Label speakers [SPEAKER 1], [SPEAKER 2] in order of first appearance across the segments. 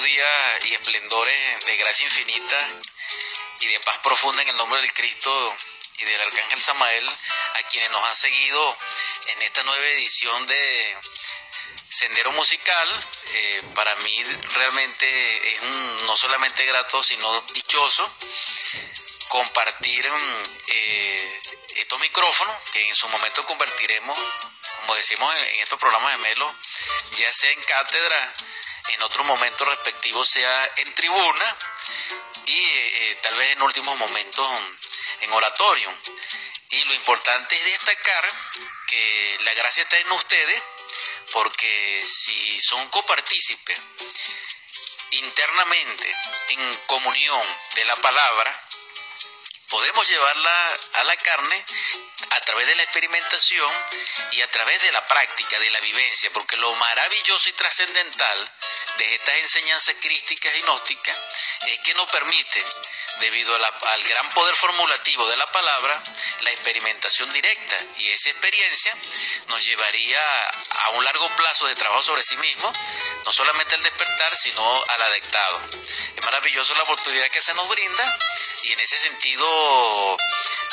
[SPEAKER 1] buenos días y esplendores de gracia infinita y de paz profunda en el nombre del Cristo y del Arcángel Samael, a quienes nos han seguido en esta nueva edición de Sendero Musical. Eh, para mí realmente es no solamente grato, sino dichoso compartir eh, estos micrófonos que en su momento convertiremos, como decimos en, estos programas de Melo, ya sea en cátedra, en otro momento respectivo sea en tribuna y eh, tal vez en últimos momentos en oratorio. Y lo importante es destacar que la gracia está en ustedes, porque si son copartícipes internamente en comunión de la palabra, podemos llevarla a la carne a través de la experimentación y a través de la práctica, de la vivencia, porque lo maravilloso y trascendental de estas enseñanzas crísticas y gnósticas es que nos permite, debido al gran poder formulativo de la palabra, la experimentación directa y esa experiencia nos llevaría a un largo plazo de trabajo sobre sí mismo, no solamente al despertar, sino al adectado. Es maravilloso la oportunidad que se nos brinda y en ese sentido,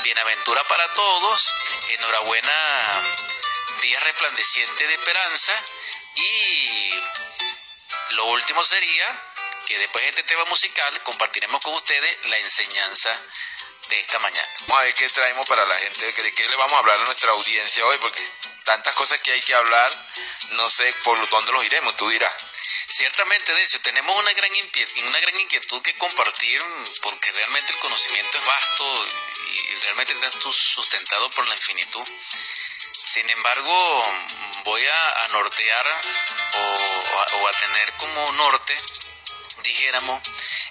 [SPEAKER 1] bienaventura para todos, enhorabuena, día resplandeciente de esperanza y lo último sería que después de este tema musical compartiremos con ustedes la enseñanza de esta mañana.
[SPEAKER 2] Vamos a ver qué traemos para la gente, de qué le vamos a hablar a nuestra audiencia hoy, porque tantas cosas que hay que hablar, no sé por dónde los iremos, tú dirás.
[SPEAKER 1] Ciertamente, de hecho, tenemos una gran, inquietud que compartir porque realmente el conocimiento es vasto y realmente está sustentado por la infinitud. Sin embargo, voy a, nortear o, a tener como norte, dijéramos,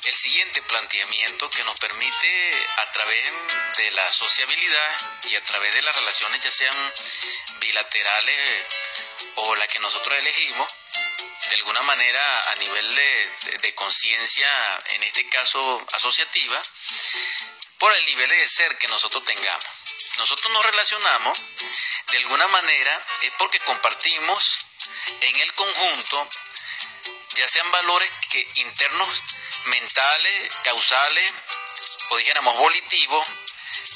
[SPEAKER 1] el siguiente planteamiento que nos permite a través de la sociabilidad y a través de las relaciones ya sean bilaterales o las que nosotros elegimos, de alguna manera a nivel de, conciencia, en este caso asociativa, por el nivel de ser que nosotros tengamos. Nosotros nos relacionamos de alguna manera es porque compartimos en el conjunto ya sean valores que internos, mentales, causales, o dijéramos volitivos,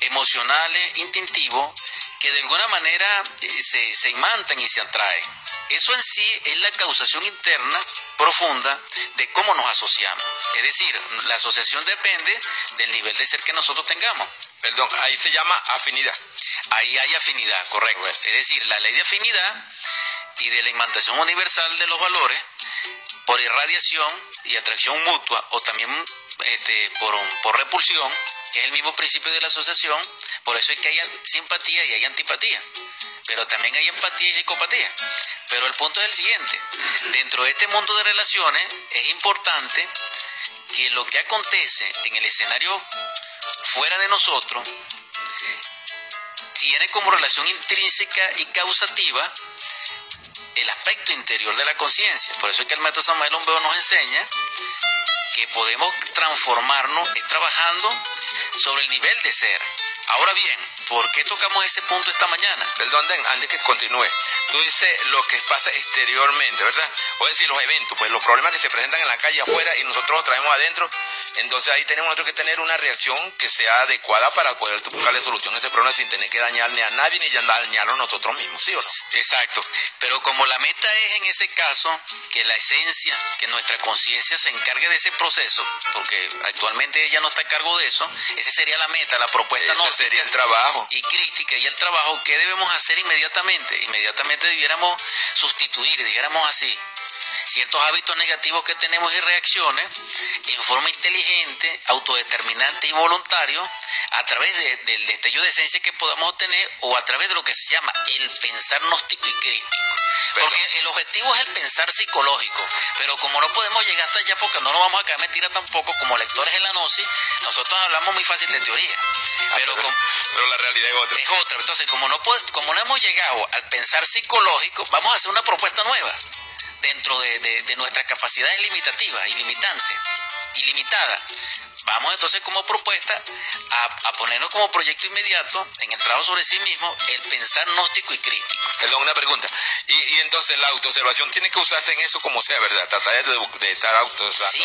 [SPEAKER 1] emocionales, instintivos, que de alguna manera eh, se, se imantan y se atraen. Eso en sí es la causación interna profunda de cómo nos asociamos. Es decir, la asociación depende del nivel de ser que nosotros tengamos.
[SPEAKER 2] Perdón, ahí se llama afinidad.
[SPEAKER 1] Ahí hay afinidad, correcto. Es decir, la ley de afinidad y de la imantación universal de los valores por irradiación y atracción mutua o también este, por, por repulsión, que es el mismo principio de la asociación, por eso es que hay simpatía y hay antipatía, pero también hay empatía y psicopatía. Pero el punto es el siguiente, dentro de este mundo de relaciones es importante que lo que acontece en el escenario fuera de nosotros tiene como relación intrínseca y causativa el aspecto interior de la conciencia. Por eso es que el método Samuel Lombeo nos enseña que podemos transformarnos trabajando sobre el nivel de ser. Ahora bien, ¿por qué tocamos ese punto esta mañana?
[SPEAKER 2] Perdón, antes que continúe. Tú dices lo que pasa exteriormente, ¿verdad? O decir, los eventos, pues los problemas que se presentan en la calle afuera y nosotros los traemos adentro. Entonces ahí tenemos nosotros que tener una reacción que sea adecuada para poder buscarle solución a ese problema sin tener que dañar ni a nadie ni dañarlo a nosotros mismos, ¿sí o no?
[SPEAKER 1] Exacto. Pero como la meta es en ese caso que la esencia, que nuestra conciencia se encargue de ese proceso, porque actualmente ella no está a cargo de eso, esa sería la meta, la propuesta no
[SPEAKER 2] sería el trabajo.
[SPEAKER 1] Y crítica y el trabajo, ¿qué debemos hacer inmediatamente? Inmediatamente debiéramos sustituir, dijéramos así, ciertos hábitos negativos que tenemos y reacciones en forma inteligente, autodeterminante y voluntario a través del destello de esencia que podamos obtener o a través de lo que se llama el pensar gnóstico y crítico. Porque el objetivo es el pensar psicológico, pero como no podemos llegar hasta allá porque no nos vamos a caer mentira tampoco como lectores de la gnosis, nosotros hablamos muy fácil de teoría.
[SPEAKER 2] Ah, pero, la realidad es otra.
[SPEAKER 1] Es otra. Entonces, como no, como no hemos llegado al pensar psicológico, vamos a hacer una propuesta nueva dentro de, de nuestras capacidades limitativas y limitantes, ilimitada. Vamos entonces como propuesta a, ponernos como proyecto inmediato en el trabajo sobre sí mismo el pensar gnóstico y crítico.
[SPEAKER 2] Perdón, una pregunta. Y, entonces la autoobservación tiene que usarse en eso como sea, ¿verdad? Tratar de, estar auto,
[SPEAKER 1] sí,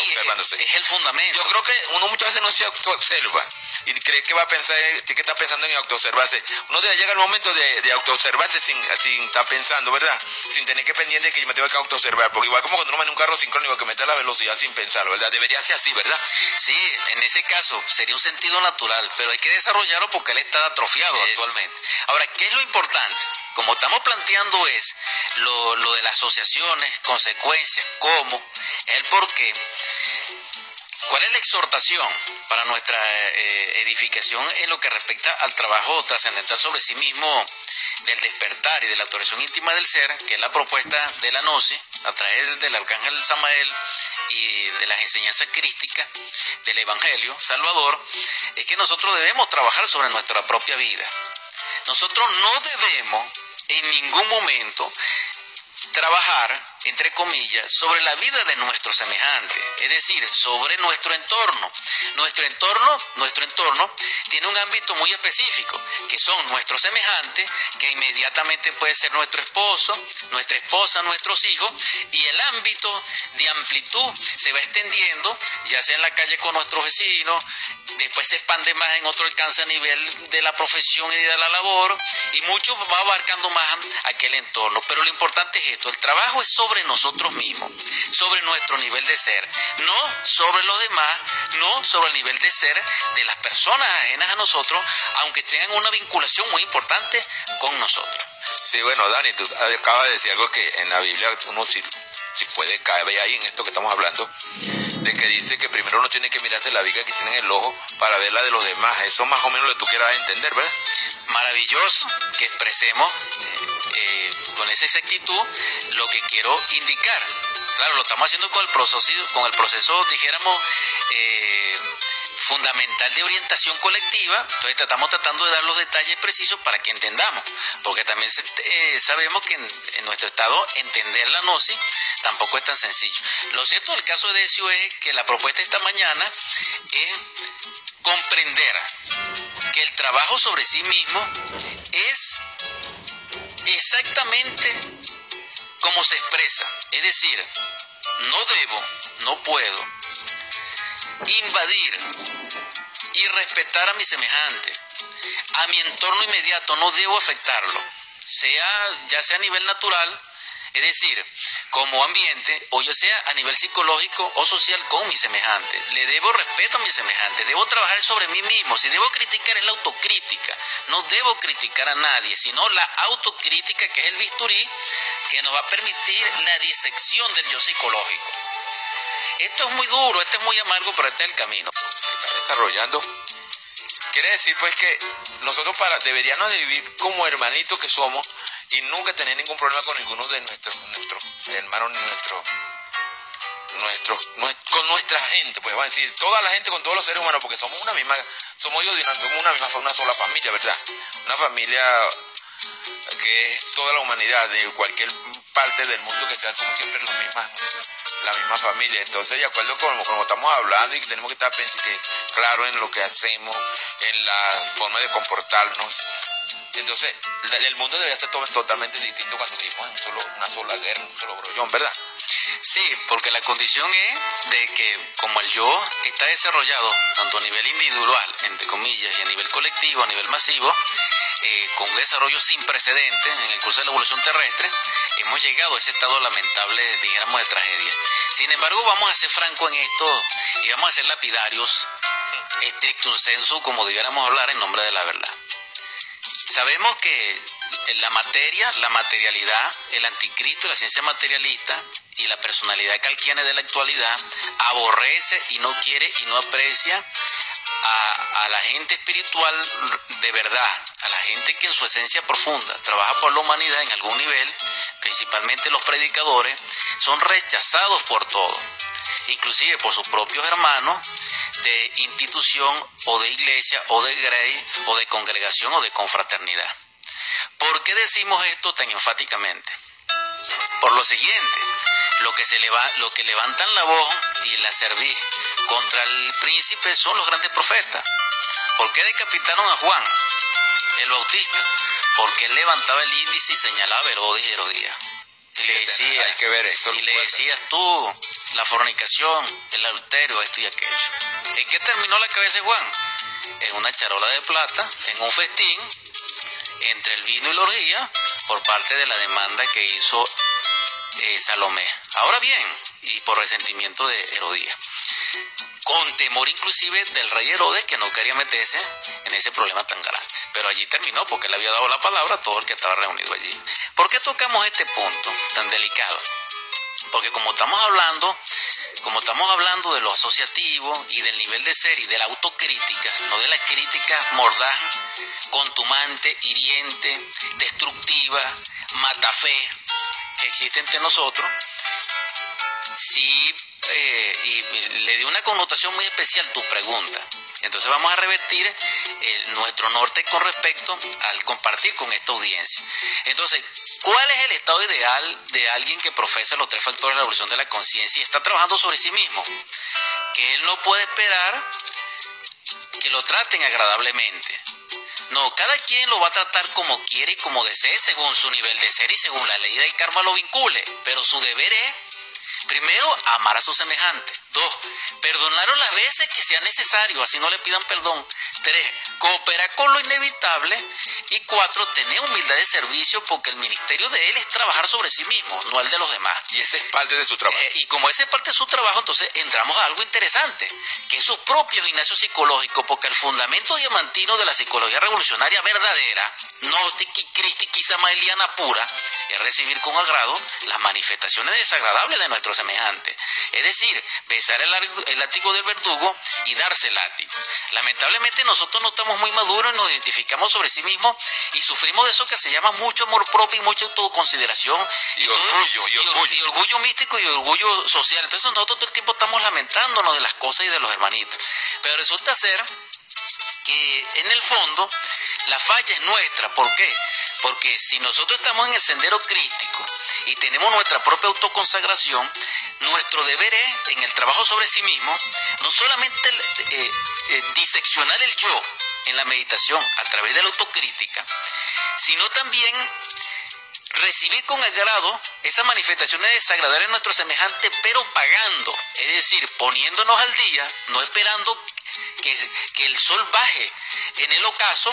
[SPEAKER 1] Es, el fundamento.
[SPEAKER 2] Yo creo que uno muchas veces no se autoobserva y cree que va a pensar, tiene que estar pensando en autoobservarse. Uno debe llegar al momento de, de autoobservarse sin, sin estar pensando, ¿verdad? Sin tener que pendiente que yo me tengo que autoobservar. Porque igual como cuando uno maneja un carro sincrónico que mete la velocidad sin pensarlo, ¿verdad? Debería ser así, ¿verdad?
[SPEAKER 1] Sí, en ese caso sería un sentido natural, pero hay que desarrollarlo porque él está atrofiado actualmente. Ahora, ¿qué es lo importante? Como estamos planteando es lo, lo de las asociaciones, consecuencias, cómo, el por qué. ¿Cuál es la exhortación para nuestra eh, edificación en lo que respecta al trabajo trascendental sobre sí mismo del despertar y de la autorización íntima del ser, que es la propuesta de la Gnosis, a través del arcángel Samael y de las enseñanzas crísticas del Evangelio Salvador, es que nosotros debemos trabajar sobre nuestra propia vida. Nosotros no debemos en ningún momento trabajar, entre comillas, sobre la vida de nuestro semejante, es decir, sobre nuestro entorno. Nuestro entorno, nuestro entorno tiene un ámbito muy específico, que son nuestros semejantes, que inmediatamente puede ser nuestro esposo, nuestra esposa, nuestros hijos, y el ámbito de amplitud se va extendiendo, ya sea en la calle con nuestros vecinos, después se expande más en otro alcance a nivel de la profesión y de la labor, y mucho va abarcando más aquel entorno. Pero lo importante es esto, el trabajo es sobre nosotros mismos, sobre nuestro nivel de ser, no sobre los demás, no sobre el nivel de ser de las personas ajenas a nosotros, aunque tengan una vinculación muy importante con nosotros.
[SPEAKER 2] Sí, bueno, Dani, tú acabas de decir algo que en la Biblia uno sí si puede caer ahí en esto que estamos hablando, de que dice que primero uno tiene que mirarse la viga que tiene en el ojo para ver la de los demás. Eso más o menos lo que tú quieras entender, ¿verdad?
[SPEAKER 1] Maravilloso que expresemos eh, con esa exactitud lo que quiero indicar. Claro, lo estamos haciendo con el proceso, con el proceso dijéramos, eh, fundamental de orientación colectiva, entonces estamos tratando de dar los detalles precisos para que entendamos, porque también eh, sabemos que en, nuestro estado entender la gnosis tampoco es tan sencillo. Lo cierto del caso de Decio es que la propuesta esta mañana es comprender que el trabajo sobre sí mismo es exactamente como se expresa, es decir, no debo, no puedo. Invadir y respetar a mi semejante, a mi entorno inmediato, no debo afectarlo, sea ya sea a nivel natural, es decir, como ambiente, o ya sea a nivel psicológico o social con mi semejante. Le debo respeto a mi semejante, debo trabajar sobre mí mismo. Si debo criticar es la autocrítica, no debo criticar a nadie, sino la autocrítica que es el bisturí que nos va a permitir la disección del yo psicológico. Esto es muy duro, esto es muy amargo, pero este es el camino.
[SPEAKER 2] Desarrollando. Quiere decir pues que nosotros para deberíamos de vivir como hermanitos que somos y nunca tener ningún problema con ninguno de nuestros, nuestros hermanos nuestros nuestro, con nuestra gente, pues va a decir, toda la gente con todos los seres humanos, porque somos una misma, somos yo somos una misma, una sola familia, ¿verdad? Una familia que es toda la humanidad, de cualquier parte del mundo que sea, somos siempre la misma, la misma familia. Entonces, de acuerdo con como estamos hablando y tenemos que estar claro en lo que hacemos, en la forma de comportarnos, entonces, el mundo debería ser totalmente distinto cuando vivimos en solo, una sola guerra, un solo brollón, ¿verdad?
[SPEAKER 1] Sí, porque la condición es de que como el yo está desarrollado tanto a nivel individual, entre comillas, y a nivel colectivo, a nivel masivo, eh, con un desarrollo sin precedentes en el curso de la evolución terrestre, hemos llegado a ese estado lamentable, digamos, de tragedia. Sin embargo, vamos a ser francos en esto y vamos a ser lapidarios, estricto sensu, como debiéramos hablar en nombre de la verdad. Sabemos que la materia, la materialidad, el anticristo, la ciencia materialista y la personalidad calquiana de la actualidad aborrece y no quiere y no aprecia a, la gente espiritual de verdad, a la gente que en su esencia profunda trabaja por la humanidad en algún nivel, principalmente los predicadores, son rechazados por todo, inclusive por sus propios hermanos de institución o de iglesia o de grey o de congregación o de confraternidad. ¿Por qué decimos esto tan enfáticamente? Por lo siguiente, lo que, se leva, lo que levantan la voz y la cerviz contra el príncipe son los grandes profetas. ¿Por qué decapitaron a Juan, el Bautista? Porque él levantaba el índice y señalaba a Herodes y Herodías. Y le decía,
[SPEAKER 2] hay que ver esto.
[SPEAKER 1] Y le decías tú, la fornicación, el adulterio, esto y aquello. ¿En qué terminó la cabeza de Juan? En una charola de plata, en un festín, entre el vino y la orgía, por parte de la demanda que hizo eh, Salomé. Ahora bien, y por resentimiento de Herodías con temor inclusive del rey Herodes que no quería meterse en ese problema tan grande. Pero allí terminó porque le había dado la palabra a todo el que estaba reunido allí. ¿Por qué tocamos este punto tan delicado? Porque como estamos hablando, como estamos hablando de lo asociativo y del nivel de ser y de la autocrítica, no de la crítica mordaz, contumante, hiriente, destructiva, matafé que existe entre nosotros, sí eh, y le dio una connotación muy especial tu pregunta. Entonces vamos a revertir eh, nuestro norte con respecto al compartir con esta audiencia. Entonces, ¿cuál es el estado ideal de alguien que profesa los tres factores de la evolución de la conciencia y está trabajando sobre sí mismo? Que él no puede esperar que lo traten agradablemente. No, cada quien lo va a tratar como quiere y como desee, según su nivel de ser y según la ley del karma lo vincule. Pero su deber es Primero, amar a su semejante. Dos, perdonar las veces que sea necesario, así no le pidan perdón. Tres, cooperar con lo inevitable. Y cuatro, tener humildad de servicio porque el ministerio de él es trabajar sobre sí mismo, no el de los demás.
[SPEAKER 2] Y ese es parte de su trabajo.
[SPEAKER 1] Eh, y como ese es parte de su trabajo, entonces entramos a algo interesante, que es su propio gimnasio psicológico, porque el fundamento diamantino de la psicología revolucionaria verdadera, crística y samaeliana pura, es recibir con agrado las manifestaciones desagradables de nuestro semejante. Es decir, besar el, el látigo del verdugo y darse látigo. Lamentablemente nosotros no estamos muy maduros, nos identificamos sobre sí mismos y sufrimos de eso que se llama mucho amor propio y mucha autoconsideración.
[SPEAKER 2] Y, orgullo, y, orgullo.
[SPEAKER 1] y orgullo místico y orgullo social. Entonces nosotros todo el tiempo estamos lamentándonos de las cosas y de los hermanitos. Pero resulta ser que en el fondo la falla es nuestra. ¿Por qué? Porque si nosotros estamos en el sendero crítico y tenemos nuestra propia autoconsagración, nuestro deber es, en el trabajo sobre sí mismo, no solamente eh, eh, diseccionar el yo en la meditación a través de la autocrítica, sino también recibir con agrado esas manifestaciones desagradables en nuestro semejante, pero pagando, es decir, poniéndonos al día, no esperando que, que el sol baje en el ocaso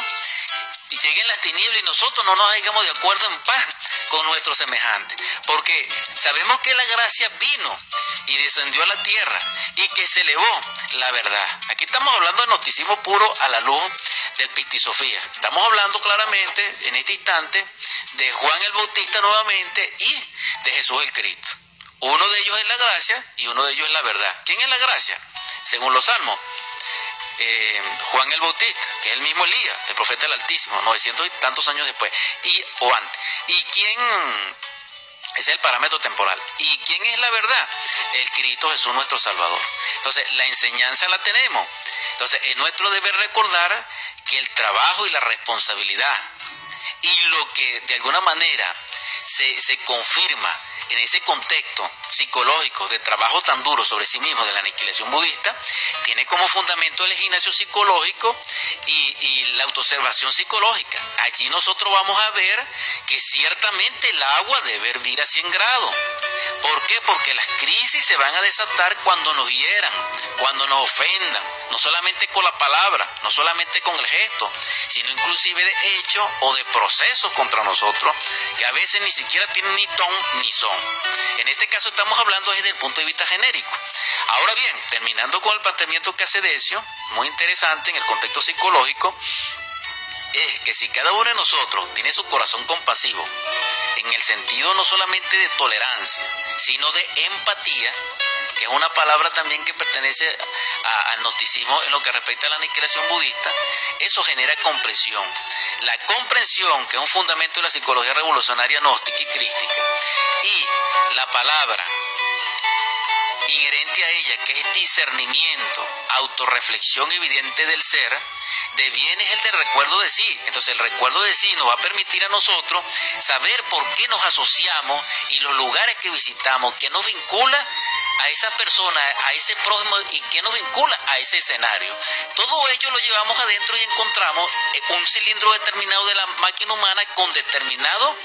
[SPEAKER 1] y lleguen las tinieblas y nosotros no nos hagamos de acuerdo en paz con nuestro semejante. Porque sabemos que la gracia vino y descendió a la tierra y que se elevó la verdad. Aquí estamos hablando de noticismo puro a la luz del Pistisofía. Estamos hablando claramente en este instante de Juan el Bautista nuevamente y de Jesús el Cristo. Uno de ellos es la gracia y uno de ellos es la verdad. ¿Quién es la gracia? Según los salmos, eh, Juan el Bautista, que es el mismo Elías, el profeta del Altísimo, 900 y tantos años después, y, o antes. ¿Y quién? Ese es el parámetro temporal. ¿Y quién es la verdad? El Cristo Jesús nuestro Salvador. Entonces, la enseñanza la tenemos. Entonces, es nuestro deber recordar que el trabajo y la responsabilidad y lo que de alguna manera se, se confirma en ese contexto psicológico de trabajo tan duro sobre sí mismo de la aniquilación budista, tiene como fundamento el gimnasio psicológico y, y la autoobservación psicológica. Allí nosotros vamos a ver que ciertamente el agua debe hervir a 100 grados. ¿Por qué? Porque las crisis se van a desatar cuando nos hieran, cuando nos ofendan, no solamente con la palabra, no solamente con el gesto, sino inclusive de hechos o de procesos contra nosotros que a veces ni siquiera tienen ni ton ni son. En este caso estamos hablando desde el punto de vista genérico. Ahora bien, terminando con el planteamiento que hace Decio, muy interesante en el contexto psicológico, es que si cada uno de nosotros tiene su corazón compasivo, en el sentido no solamente de tolerancia, sino de empatía, que es una palabra también que pertenece al gnosticismo en lo que respecta a la aniquilación budista, eso genera comprensión. La comprensión, que es un fundamento de la psicología revolucionaria gnóstica y crística, y la palabra inherente a ella, que es discernimiento, autorreflexión evidente del ser, de bien es el de recuerdo de sí. Entonces el recuerdo de sí nos va a permitir a nosotros saber por qué nos asociamos y los lugares que visitamos, que nos vincula a esa persona, a ese prójimo y que nos vincula a ese escenario. Todo ello lo llevamos adentro y encontramos un cilindro determinado de la máquina humana con determinado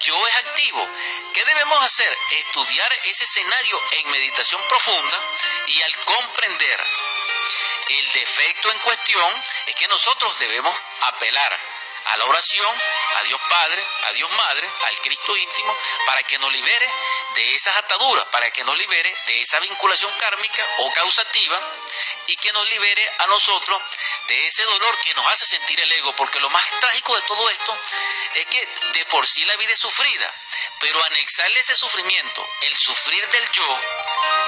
[SPEAKER 1] yo es activo. ¿Qué debemos hacer? Estudiar ese escenario en meditación profunda y al comprender el defecto en cuestión es que nosotros debemos apelar a la oración, a Dios Padre, a Dios Madre, al Cristo íntimo, para que nos libere de esas ataduras, para que nos libere de esa vinculación kármica o causativa y que nos libere a nosotros de ese dolor que nos hace sentir el ego, porque lo más trágico de todo esto es que de por sí la vida es sufrida, pero anexarle ese sufrimiento, el sufrir del yo,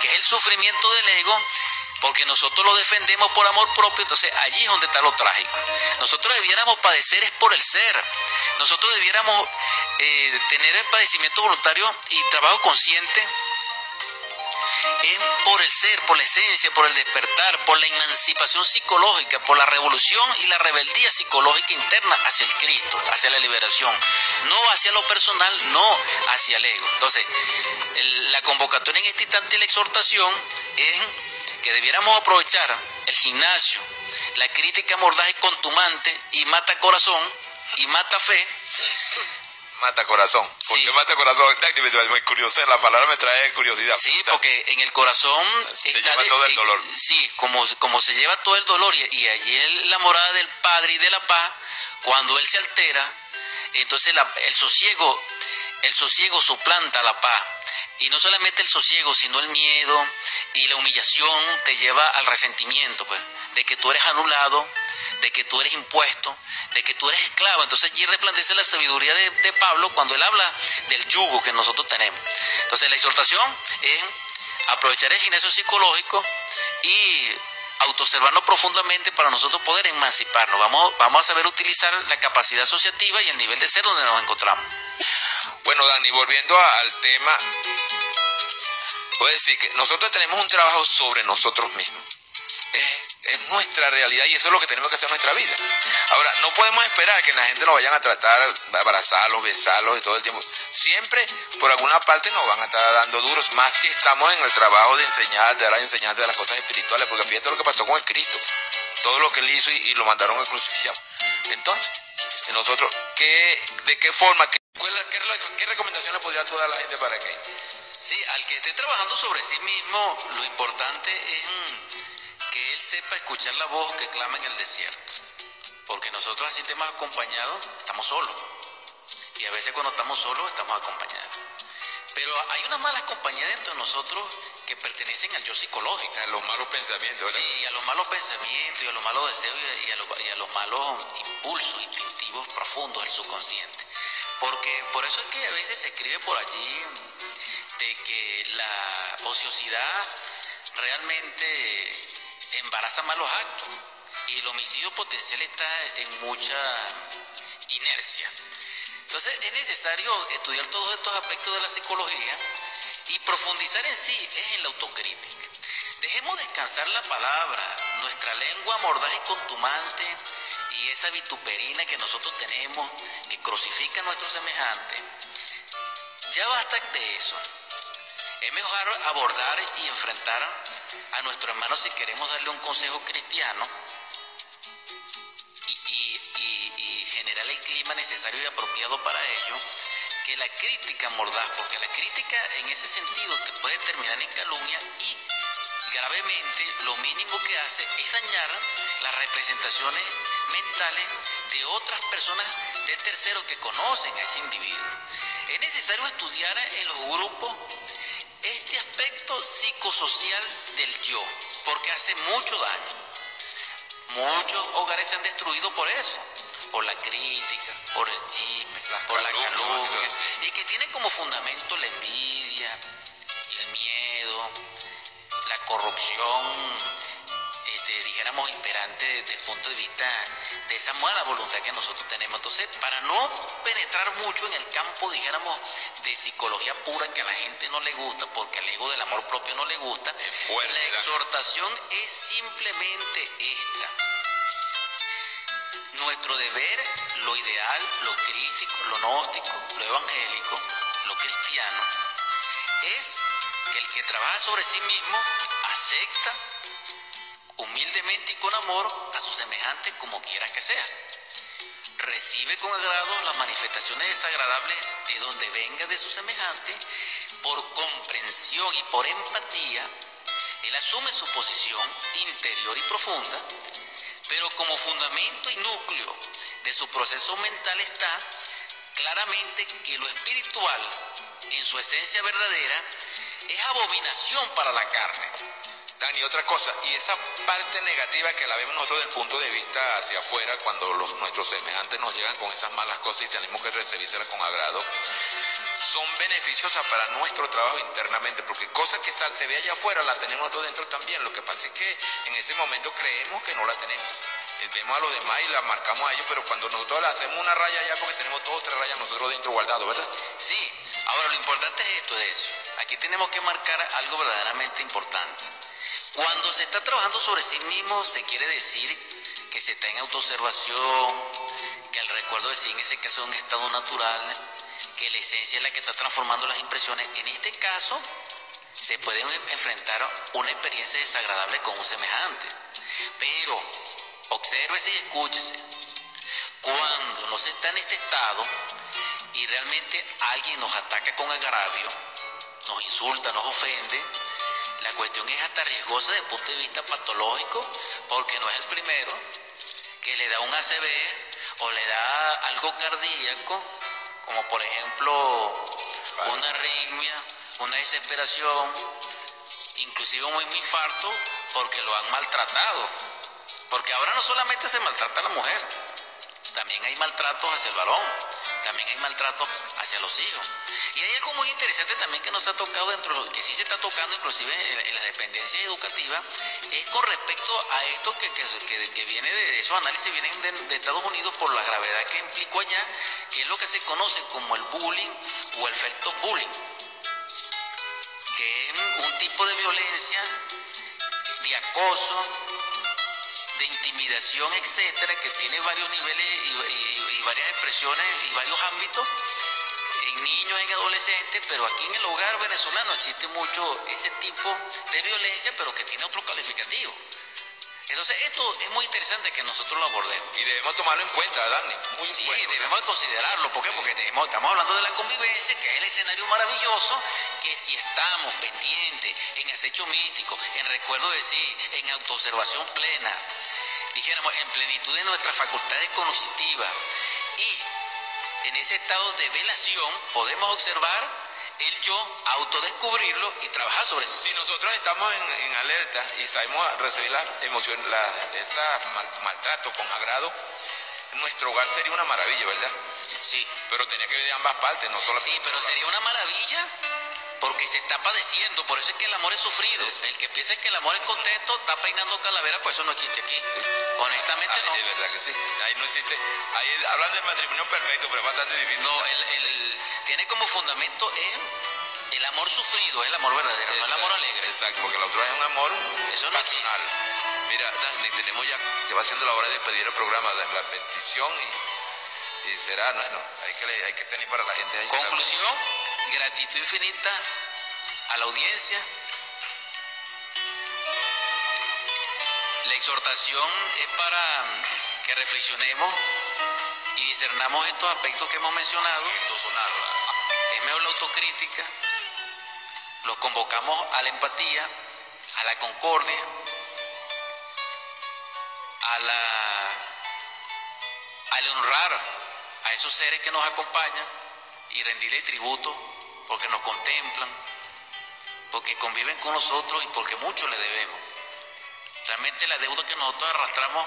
[SPEAKER 1] que es el sufrimiento del ego, porque nosotros lo defendemos por amor propio, entonces allí es donde está lo trágico. Nosotros debiéramos padecer es por el ser, nosotros debiéramos eh, tener el padecimiento voluntario y trabajo consciente es por el ser, por la esencia, por el despertar, por la emancipación psicológica, por la revolución y la rebeldía psicológica interna hacia el Cristo, hacia la liberación, no hacia lo personal, no hacia el ego. Entonces, la convocatoria en este instante y la exhortación es que debiéramos aprovechar el gimnasio, la crítica mordaz y contumante y mata corazón y mata fe
[SPEAKER 2] Mata corazón. ¿Por qué mata corazón? Muy curioso, la palabra me trae curiosidad.
[SPEAKER 1] Sí, porque en el corazón
[SPEAKER 2] se lleva todo el dolor.
[SPEAKER 1] sí, como, como se lleva todo el dolor y, allí es la morada del Padre y de la paz, cuando Él se altera, entonces el sosiego, el sosiego suplanta la paz. Y no solamente el sosiego, sino el miedo y la humillación te lleva al resentimiento, pues, de que tú eres anulado, de que tú eres impuesto, de que tú eres esclavo. Entonces allí resplandece la sabiduría de, Pablo cuando él habla del yugo que nosotros tenemos. Entonces la exhortación es aprovechar el gimnasio psicológico y autoobservarnos profundamente para nosotros poder emanciparnos. Vamos, vamos a saber utilizar la capacidad asociativa y el nivel de ser donde nos encontramos.
[SPEAKER 2] Bueno, Dani, volviendo al tema, puedo decir que nosotros tenemos un trabajo sobre nosotros mismos nuestra realidad y eso es lo que tenemos que hacer en nuestra vida. Ahora, no podemos esperar que la gente nos vayan a tratar, abrazarlos, besarlos y todo el tiempo. Siempre, por alguna parte, nos van a estar dando duros, más si estamos en el trabajo de enseñar, de dar enseñanza de las cosas espirituales, porque fíjate lo que pasó con el Cristo, todo lo que él hizo y, lo mandaron a crucifixión. Entonces, nosotros, ¿qué, ¿de qué forma, qué, qué, recomendación le podría dar a la gente para que?
[SPEAKER 1] Sí, al que esté trabajando sobre sí mismo, lo importante es que él sepa escuchar la voz que clama en el desierto. Porque nosotros así estemos acompañados, estamos solos. Y a veces cuando estamos solos estamos acompañados. Pero hay una mala compañía dentro de nosotros que pertenecen al yo psicológico.
[SPEAKER 2] A los malos pensamientos,
[SPEAKER 1] Sí, a los malos pensamientos y a los malos deseos y a, los, y a los malos impulsos instintivos profundos del subconsciente. Porque por eso es que a veces se escribe por allí de que la ociosidad realmente embaraza malos actos y el homicidio potencial está en mucha inercia. Entonces es necesario estudiar todos estos aspectos de la psicología y profundizar en sí es en la autocrítica. Dejemos descansar la palabra, nuestra lengua mordaz y contumante y esa vituperina que nosotros tenemos que crucifica a nuestros semejantes. Ya basta de eso. Es mejor abordar y enfrentar a nuestro hermano si queremos darle un consejo cristiano y, generar el clima necesario y apropiado para ello, que la crítica mordaz, porque la crítica en ese sentido te puede terminar en calumnia y gravemente lo mínimo que hace es dañar las representaciones mentales de otras personas de terceros que conocen a ese individuo. Es necesario estudiar en los grupos aspecto psicosocial del yo, porque hace mucho daño. Muchos hogares se han destruido por eso, por la crítica, por el chisme, por la calumnia, y que tienen como fundamento la envidia, el miedo, la corrupción este, eh, dijéramos, imperante desde el punto de vista de esa mala voluntad que nosotros tenemos. Entonces, para no penetrar mucho en el campo, dijéramos, de psicología pura que a la gente no le gusta, porque el ego del amor propio no le gusta, la exhortación es simplemente esta. Nuestro deber, lo ideal, lo crítico, lo gnóstico, lo evangélico, lo cristiano, es que el que trabaja sobre sí mismo acepta humildemente y con amor a sus semejantes como quiera que sea. Recibe con agrado las manifestaciones desagradables de donde venga de su semejante, por comprensión y por empatía, él asume su posición interior y profunda, pero como fundamento y núcleo de su proceso mental está claramente que lo espiritual, en su esencia verdadera, es abominación para la carne
[SPEAKER 2] Dani, otra cosa, y esa parte negativa que la vemos nosotros del punto de vista hacia afuera, cuando los, nuestros semejantes nos llegan con esas malas cosas y tenemos que recibirlas con agrado, son beneficiosas para nuestro trabajo internamente, porque cosas que se ve allá afuera las tenemos nosotros dentro también. Lo que pasa es que en ese momento creemos que no la tenemos. Eh, vemos a los demás y la marcamos a ellos, pero cuando nosotros hacemos una raya allá, porque tenemos dos o tres rayas nosotros dentro guardados, ¿verdad?
[SPEAKER 1] Sí, ahora lo importante es esto de eso. Aquí tenemos que marcar algo verdaderamente importante. Cuando se está trabajando sobre sí mismo, se quiere decir que se está en autoobservación, que el recuerdo de sí en ese caso es un estado natural, que la esencia es la que está transformando las impresiones. En este caso, se puede enfrentar una experiencia desagradable con un semejante. Pero, obsérvese y escúchese. Cuando no se está en este estado y realmente alguien nos ataca con agravio, nos insulta, nos ofende, cuestión es hasta riesgosa desde el punto de vista patológico, porque no es el primero que le da un ACV o le da algo cardíaco, como por ejemplo una arritmia, una desesperación, inclusive un infarto, porque lo han maltratado. Porque ahora no solamente se maltrata a la mujer, también hay maltratos hacia el varón, también hay maltratos hacia los hijos. Y hay algo muy interesante también que nos ha tocado dentro, que sí se está tocando inclusive en, las dependencias educativas, es con respecto a esto que, que, viene de esos análisis vienen de, Estados Unidos por la gravedad que implicó allá, que es lo que se conoce como el bullying o el efecto bullying, que es un tipo de violencia, de acoso, de intimidación, etcétera, que tiene varios niveles y, varias expresiones y varios ámbitos en niños, en adolescentes, pero aquí en el hogar venezolano existe mucho ese tipo de violencia, pero que tiene otro calificativo. Entonces, esto es muy interesante que nosotros lo abordemos.
[SPEAKER 2] Y debemos tomarlo en cuenta, Dani.
[SPEAKER 1] Muy sí, debemos considerarlo. ¿Por qué? Porque estamos hablando de la convivencia, que es el escenario maravilloso, que si estamos pendientes en acecho místico, en recuerdo de sí, en autoobservación plena, dijéramos, en plenitud de nuestras facultades cognitivas y en ese estado de velación podemos observar el yo autodescubrirlo y trabajar sobre eso.
[SPEAKER 2] Si nosotros estamos en, alerta y sabemos recibir la emoción, la, esa maltrato con agrado, nuestro hogar sería una maravilla, ¿verdad?
[SPEAKER 1] Sí.
[SPEAKER 2] Pero tenía que ver de ambas partes, no solo
[SPEAKER 1] Sí, pero sería una maravilla porque se está padeciendo, por eso es que el amor es sufrido. El que piensa que el amor es contento está peinando calavera, pues eso no existe aquí. Honestamente no.
[SPEAKER 2] De verdad que sí. Ahí no existe. Ahí hablan del matrimonio perfecto, pero es bastante difícil.
[SPEAKER 1] No, el, tiene como fundamento el amor sufrido, el amor verdadero, no el amor alegre.
[SPEAKER 2] Exacto, porque la otra es un amor eso no pasional. Mira, Dani, tenemos ya, se va haciendo la hora de pedir el programa de la petición y, y será, no, no, hay que, hay que tener para la gente ahí.
[SPEAKER 1] Conclusión gratitud infinita a la audiencia. La exhortación es para que reflexionemos y discernamos estos aspectos que hemos mencionado. Es mejor la autocrítica. Los convocamos a la empatía, a la concordia, a la al honrar a esos seres que nos acompañan y rendirle tributo porque nos contemplan, porque conviven con nosotros y porque mucho le debemos. Realmente la deuda que nosotros arrastramos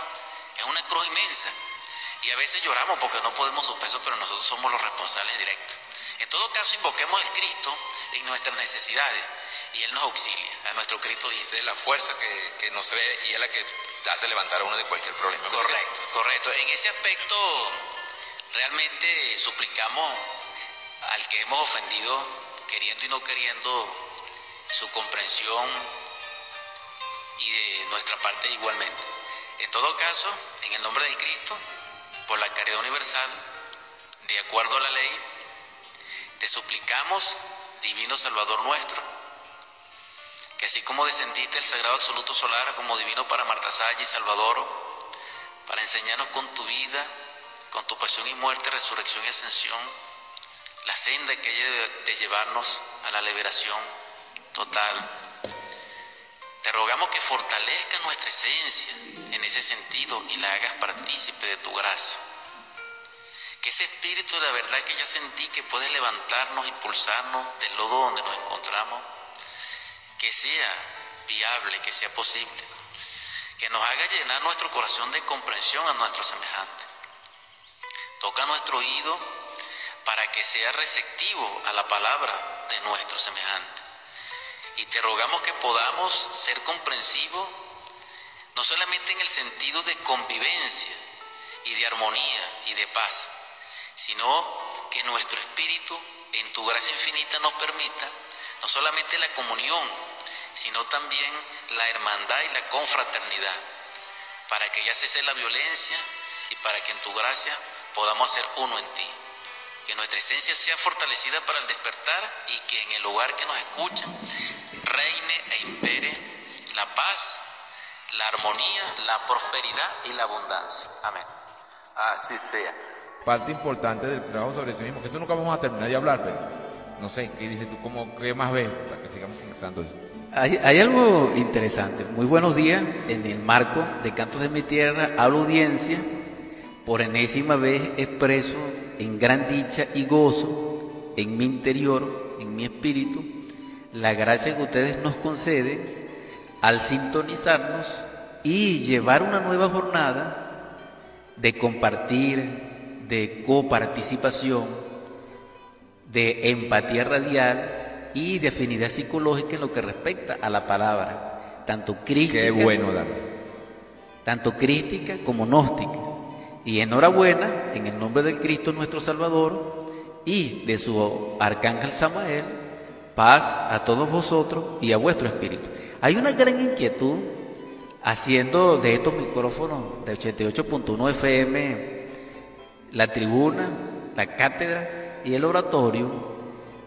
[SPEAKER 1] es una cruz inmensa y a veces lloramos porque no podemos su peso, pero nosotros somos los responsables directos.
[SPEAKER 3] En todo caso, invoquemos al Cristo en nuestras necesidades y Él nos auxilia, a nuestro Cristo dice.
[SPEAKER 4] Es la fuerza que, que no se ve y es la que hace levantar a uno de cualquier problema.
[SPEAKER 3] Correcto, correcto. En ese aspecto, realmente suplicamos al que hemos ofendido, queriendo y no queriendo, su comprensión y de nuestra parte igualmente. En todo caso, en el nombre de Cristo, por la caridad universal, de acuerdo a la ley, te suplicamos, Divino Salvador nuestro, que así como descendiste el Sagrado Absoluto Solar como divino para Marta y Salvador, para enseñarnos con tu vida, con tu pasión y muerte, resurrección y ascensión, la senda que hay de llevarnos a la liberación total. Te rogamos que fortalezca nuestra esencia en ese sentido y la hagas partícipe de tu gracia. Que ese espíritu de la verdad que ya sentí que puede levantarnos, impulsarnos del lodo donde nos encontramos, que sea viable, que sea posible, que nos haga llenar nuestro corazón de comprensión a nuestro semejante. Toca nuestro oído para que sea receptivo a la palabra de nuestro semejante. Y te rogamos que podamos ser comprensivos, no solamente en el sentido de convivencia y de armonía y de paz, sino que nuestro espíritu, en tu gracia infinita, nos permita no solamente la comunión, sino también la hermandad y la confraternidad, para que ya cese la violencia y para que en tu gracia podamos ser uno en ti. Que nuestra esencia sea fortalecida para el despertar y que en el lugar que nos escuchan reine e impere la paz, la armonía, la prosperidad y la abundancia. Amén. Así sea.
[SPEAKER 2] Parte importante del trabajo sobre sí mismo, que eso nunca vamos a terminar de hablar, pero no sé, ¿qué dices tú? ¿Cómo, ¿Qué más ves? Para que sigamos conversando eso.
[SPEAKER 1] Hay, hay, algo interesante. Muy buenos días. En el marco de Cantos de mi Tierra, a la audiencia, por enésima vez expreso en gran dicha y gozo en mi interior, en mi espíritu, la gracia que ustedes nos conceden al sintonizarnos y llevar una nueva jornada de compartir, de coparticipación, de empatía radial y de afinidad psicológica en lo que respecta a la palabra, tanto crística,
[SPEAKER 2] Qué bueno,
[SPEAKER 1] tanto crística como gnóstica. Y enhorabuena, en el nombre del Cristo nuestro Salvador y de su arcángel Samael, paz a todos vosotros y a vuestro espíritu. Hay una gran inquietud haciendo de estos micrófonos de 88.1 FM la tribuna, la cátedra y el oratorio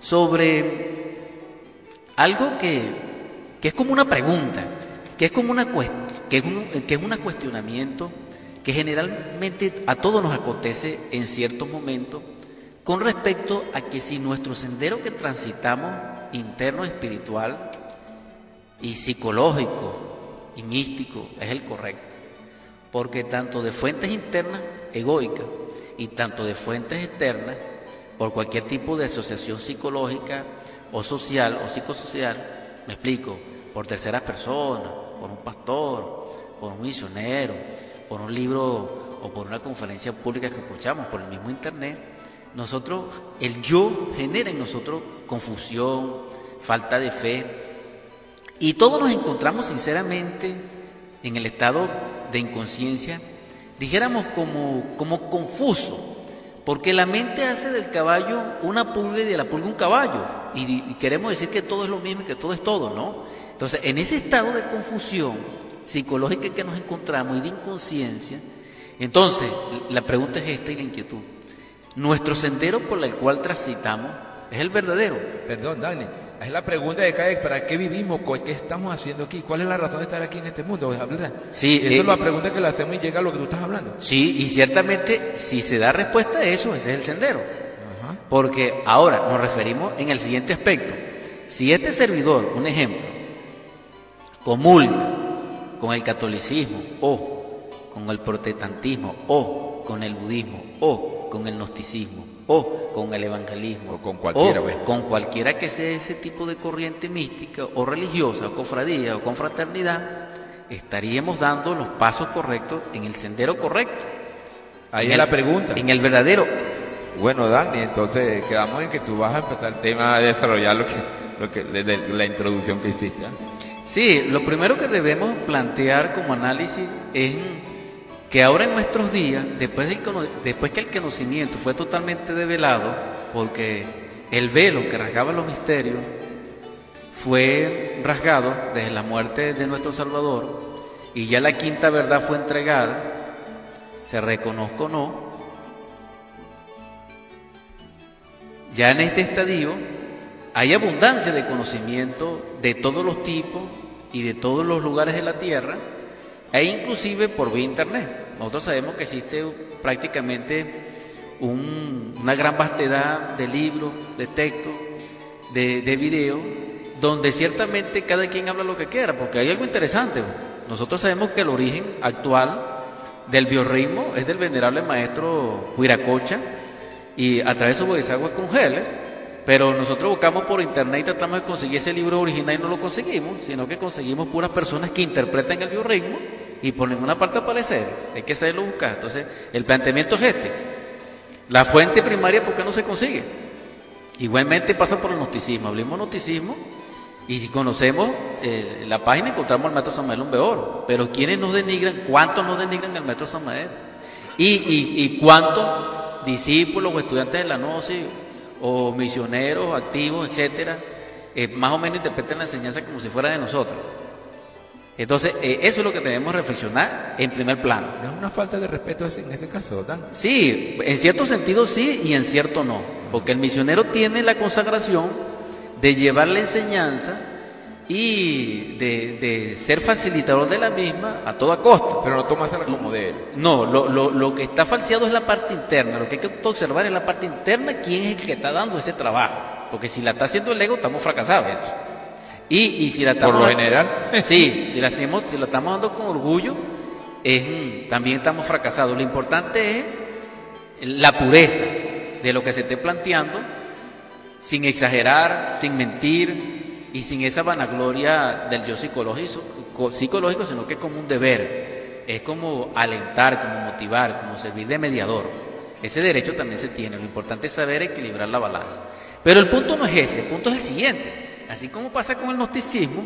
[SPEAKER 1] sobre algo que, que es como una pregunta, que es como una que es un, que es un cuestionamiento que generalmente a todos nos acontece en ciertos momentos con respecto a que si nuestro sendero que transitamos interno espiritual y psicológico y místico es el correcto, porque tanto de fuentes internas egoicas y tanto de fuentes externas por cualquier tipo de asociación psicológica o social o psicosocial, me explico, por terceras personas, por un pastor, por un misionero, por un libro o por una conferencia pública que escuchamos, por el mismo internet, nosotros, el yo genera en nosotros confusión, falta de fe, y todos nos encontramos sinceramente en el estado de inconsciencia, dijéramos como, como confuso, porque la mente hace del caballo una pulga y de la pulga un caballo. Y, queremos decir que todo es lo mismo y que todo es todo, ¿no? Entonces, en ese estado de confusión psicológica que nos encontramos y de inconsciencia, entonces la pregunta es esta y la inquietud. ¿Nuestro sendero por el cual transitamos es el verdadero?
[SPEAKER 2] Perdón, Dani. Es la pregunta de cada ¿para qué vivimos? ¿Qué estamos haciendo aquí? ¿Cuál es la razón de estar aquí en este mundo? ¿verdad?
[SPEAKER 1] Sí,
[SPEAKER 2] Esa es la pregunta que le hacemos y llega a lo que tú estás hablando.
[SPEAKER 1] Sí, y ciertamente si se da respuesta a eso, ese es el sendero. Porque ahora nos referimos en el siguiente aspecto. Si este servidor, un ejemplo, comulga con el catolicismo o con el protestantismo o con el budismo o con el gnosticismo o con el evangelismo,
[SPEAKER 2] o con cualquiera,
[SPEAKER 1] o con cualquiera que sea ese tipo de corriente mística o religiosa, o cofradía o confraternidad, estaríamos dando los pasos correctos en el sendero correcto.
[SPEAKER 2] Ahí es la pregunta.
[SPEAKER 1] En el verdadero.
[SPEAKER 2] Bueno, Dani, entonces quedamos en que tú vas a empezar el tema de desarrollar lo que, lo que, de- de la introducción que hiciste. ¿ah?
[SPEAKER 1] Sí, lo primero que debemos plantear como análisis es que ahora en nuestros días, después, del después que el conocimiento fue totalmente develado, porque el velo que rasgaba los misterios fue rasgado desde la muerte de nuestro Salvador, y ya la quinta verdad fue entregada, se reconozca o no, ya en este estadio hay abundancia de conocimiento de todos los tipos y de todos los lugares de la Tierra, e inclusive por vía Internet. Nosotros sabemos que existe prácticamente un- una gran vastedad de libros, de textos, de, de videos, donde ciertamente cada quien habla lo que quiera, porque hay algo interesante. Nosotros sabemos que el origen actual del biorritmo es del venerable maestro Huiracocha y a través de su Bodhisattva Congele, pero nosotros buscamos por internet y tratamos de conseguir ese libro original y no lo conseguimos, sino que conseguimos puras personas que interpretan el biorritmo y por ninguna parte aparecer. Hay que saberlo buscar. Entonces, el planteamiento es este. La fuente primaria, ¿por qué no se consigue? Igualmente pasa por el gnosticismo. Hablemos de gnosticismo y si conocemos eh, la página encontramos al maestro Samael Umbeor. Pero ¿quiénes nos denigran? ¿Cuántos nos denigran al maestro Samael? ¿Y, y, y cuántos discípulos o estudiantes de la Gnosis o misioneros activos, etcétera, eh, más o menos interpretan la enseñanza como si fuera de nosotros? Entonces, eh, eso es lo que debemos reflexionar en primer plano.
[SPEAKER 2] ¿No es una falta de respeto en ese caso, Dan?
[SPEAKER 1] Sí, en cierto sentido sí y en cierto no, porque el misionero tiene la consagración de llevar la enseñanza y de, de ser facilitador de la misma a toda costa.
[SPEAKER 2] Pero no tomársela como de él.
[SPEAKER 1] No, lo, lo, lo que está falseado es la parte interna, lo que hay que observar es la parte interna, quién es el que está dando ese trabajo, porque si la está haciendo el ego estamos fracasados. Y, y si la estamos
[SPEAKER 2] Por lo general.
[SPEAKER 1] Sí, si la, hacemos, si la estamos dando con orgullo, es, mm, también estamos fracasados. Lo importante es la pureza de lo que se esté planteando, sin exagerar, sin mentir y sin esa vanagloria del yo psicológico, co- psicológico, sino que es como un deber, es como alentar, como motivar, como servir de mediador. Ese derecho también se tiene, lo importante es saber equilibrar la balanza. Pero el punto no es ese, el punto es el siguiente. Así como pasa con el gnosticismo,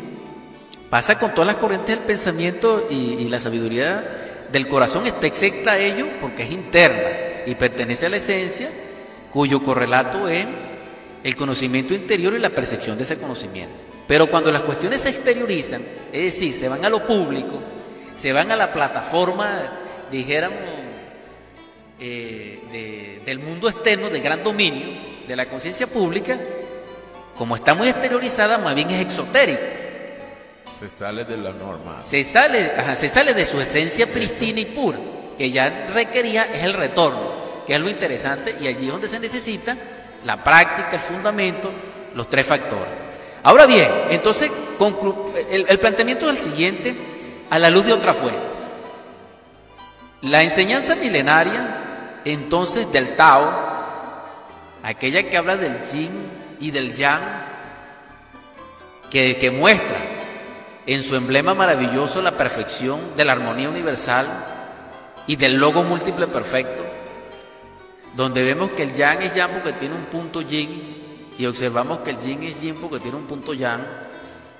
[SPEAKER 1] pasa con todas las corrientes del pensamiento y, y la sabiduría del corazón está excepta a ello porque es interna y pertenece a la esencia cuyo correlato es el conocimiento interior y la percepción de ese conocimiento. Pero cuando las cuestiones se exteriorizan, es decir, se van a lo público, se van a la plataforma, dijéramos, eh, de- del mundo externo, de gran dominio, de la conciencia pública, como está muy exteriorizada, más bien es exotérica.
[SPEAKER 2] Se sale de la norma.
[SPEAKER 1] Se sale, ajá, se sale de su esencia pristina y pura, que ya requería es el retorno, que es lo interesante, y allí es donde se necesita la práctica, el fundamento, los tres factores. Ahora bien, entonces el, el planteamiento es el siguiente, a la luz de otra fuente. La enseñanza milenaria, entonces, del Tao, aquella que habla del yin y del yang, que, que muestra en su emblema maravilloso la perfección de la armonía universal y del logo múltiple perfecto, donde vemos que el yang es yang porque tiene un punto yin y observamos que el yin es yin porque tiene un punto yang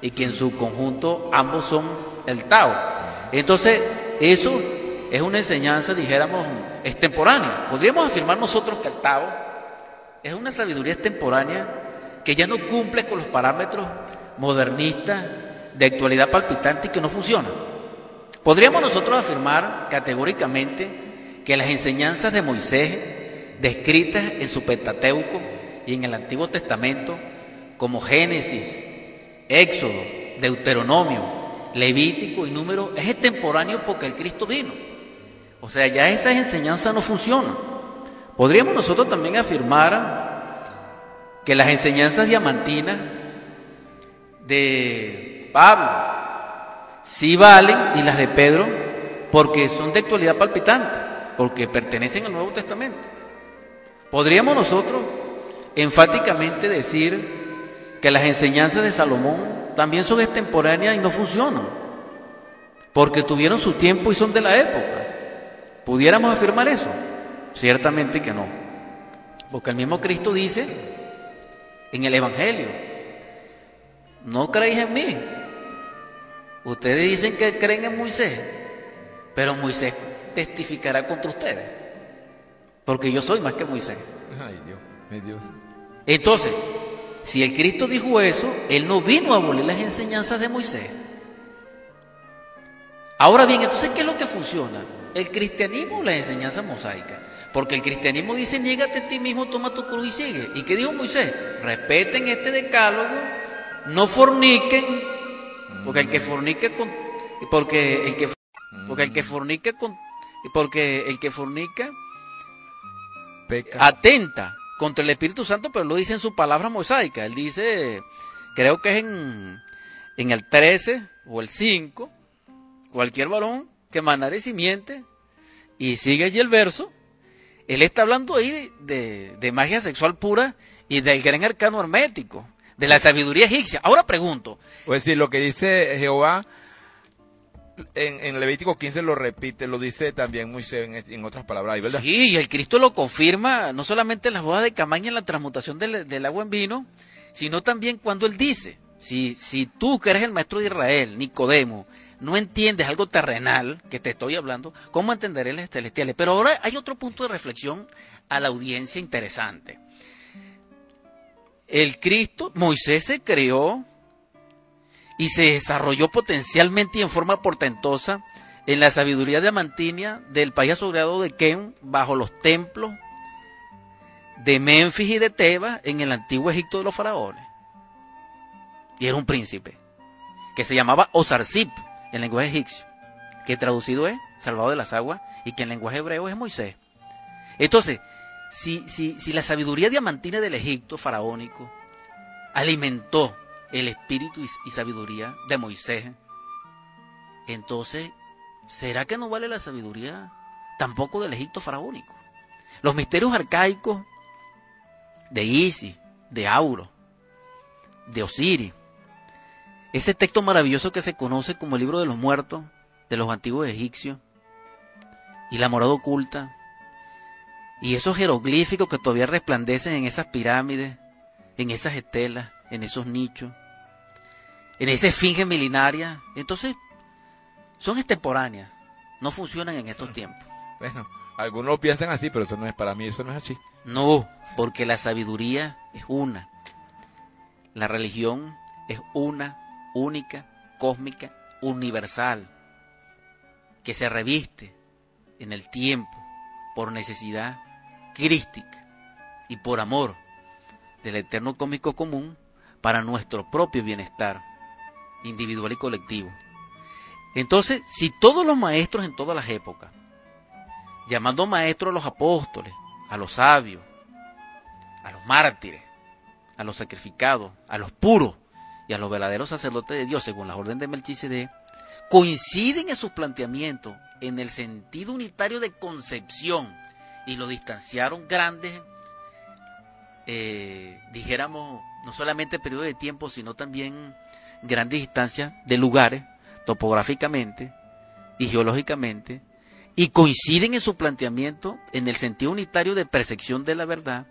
[SPEAKER 1] y que en su conjunto ambos son el Tao. Entonces, eso es una enseñanza, dijéramos, extemporánea. Podríamos afirmar nosotros que el Tao es una sabiduría extemporánea que ya no cumple con los parámetros modernistas de actualidad palpitante y que no funciona. Podríamos nosotros afirmar categóricamente que las enseñanzas de Moisés, descritas en su Pentateuco y en el Antiguo Testamento, como Génesis, Éxodo, Deuteronomio, Levítico y Número, es extemporáneo porque el Cristo vino. O sea, ya esas enseñanzas no funcionan. Podríamos nosotros también afirmar que las enseñanzas diamantinas de Pablo sí valen y las de Pedro porque son de actualidad palpitante, porque pertenecen al Nuevo Testamento. Podríamos nosotros enfáticamente decir que las enseñanzas de Salomón también son extemporáneas y no funcionan, porque tuvieron su tiempo y son de la época. ¿Pudiéramos afirmar eso? Ciertamente que no. Porque el mismo Cristo dice en el Evangelio, no creéis en mí. Ustedes dicen que creen en Moisés, pero Moisés testificará contra ustedes. Porque yo soy más que Moisés.
[SPEAKER 2] Ay, Dios, mi Dios.
[SPEAKER 1] Entonces, si el Cristo dijo eso, Él no vino a abolir las enseñanzas de Moisés. Ahora bien, entonces, ¿qué es lo que funciona? ¿El cristianismo o las enseñanzas mosaicas? Porque el cristianismo dice, niégate a ti mismo, toma tu cruz y sigue. ¿Y qué dijo Moisés? Respeten este decálogo, no forniquen, porque el que fornica con... Porque el que, porque el que fornica con... Porque el que fornica
[SPEAKER 2] Peca.
[SPEAKER 1] atenta contra el Espíritu Santo, pero lo dice en su palabra mosaica. Él dice, creo que es en, en el 13 o el 5, cualquier varón que manare simiente, y sigue allí el verso, él está hablando ahí de, de- de magia sexual pura y del gran arcano hermético, de la sabiduría egipcia. Ahora pregunto,
[SPEAKER 2] O es decir, lo que dice Jehová en, en Levítico 15 lo repite, lo dice también Moisés en, en otras palabras, ¿verdad?
[SPEAKER 1] Sí, y el Cristo lo confirma no solamente en las bodas de Camaña, en la transmutación del, del agua en vino, sino también cuando él dice, si, si tú que eres el maestro de Israel, Nicodemo, no entiendes algo terrenal que te estoy hablando, ¿cómo entenderé las celestiales? Pero ahora hay otro punto de reflexión a la audiencia interesante. El Cristo, Moisés se creó y se desarrolló potencialmente y en forma portentosa en la sabiduría diamantina del país asombrado de Ken bajo los templos de Memphis y de Tebas en el antiguo Egipto de los faraones. Y era un príncipe que se llamaba Osarsip en lenguaje egipcio, que traducido es salvado de las aguas y que en lenguaje hebreo es Moisés. Entonces, si, si, si la sabiduría diamantina del Egipto faraónico alimentó el espíritu y, sabiduría de Moisés, entonces, ¿será que no vale la sabiduría tampoco del Egipto faraónico? Los misterios arcaicos de Isis, de Auro, de Osiris, ese texto maravilloso que se conoce como el libro de los muertos de los antiguos egipcios, y la morada oculta, y esos jeroglíficos que todavía resplandecen en esas pirámides, en esas estelas, en esos nichos, en esa esfinge milenaria, entonces son extemporáneas, no funcionan en estos tiempos.
[SPEAKER 2] Bueno, algunos piensan así, pero eso no es para mí, eso no es así.
[SPEAKER 1] No, porque la sabiduría es una. La religión es una, única, cósmica, universal, que se reviste en el tiempo por necesidad crística y por amor del eterno cósmico común para nuestro propio bienestar individual y colectivo. Entonces, si todos los maestros en todas las épocas, llamando maestros a los apóstoles, a los sabios, a los mártires, a los sacrificados, a los puros y a los verdaderos sacerdotes de Dios, según la orden de Melchizedek, coinciden en sus planteamientos en el sentido unitario de concepción y lo distanciaron grandes, eh, dijéramos, no solamente periodo de tiempo, sino también grandes distancias de lugares, topográficamente y geológicamente, y coinciden en su planteamiento en el sentido unitario de percepción de la verdad,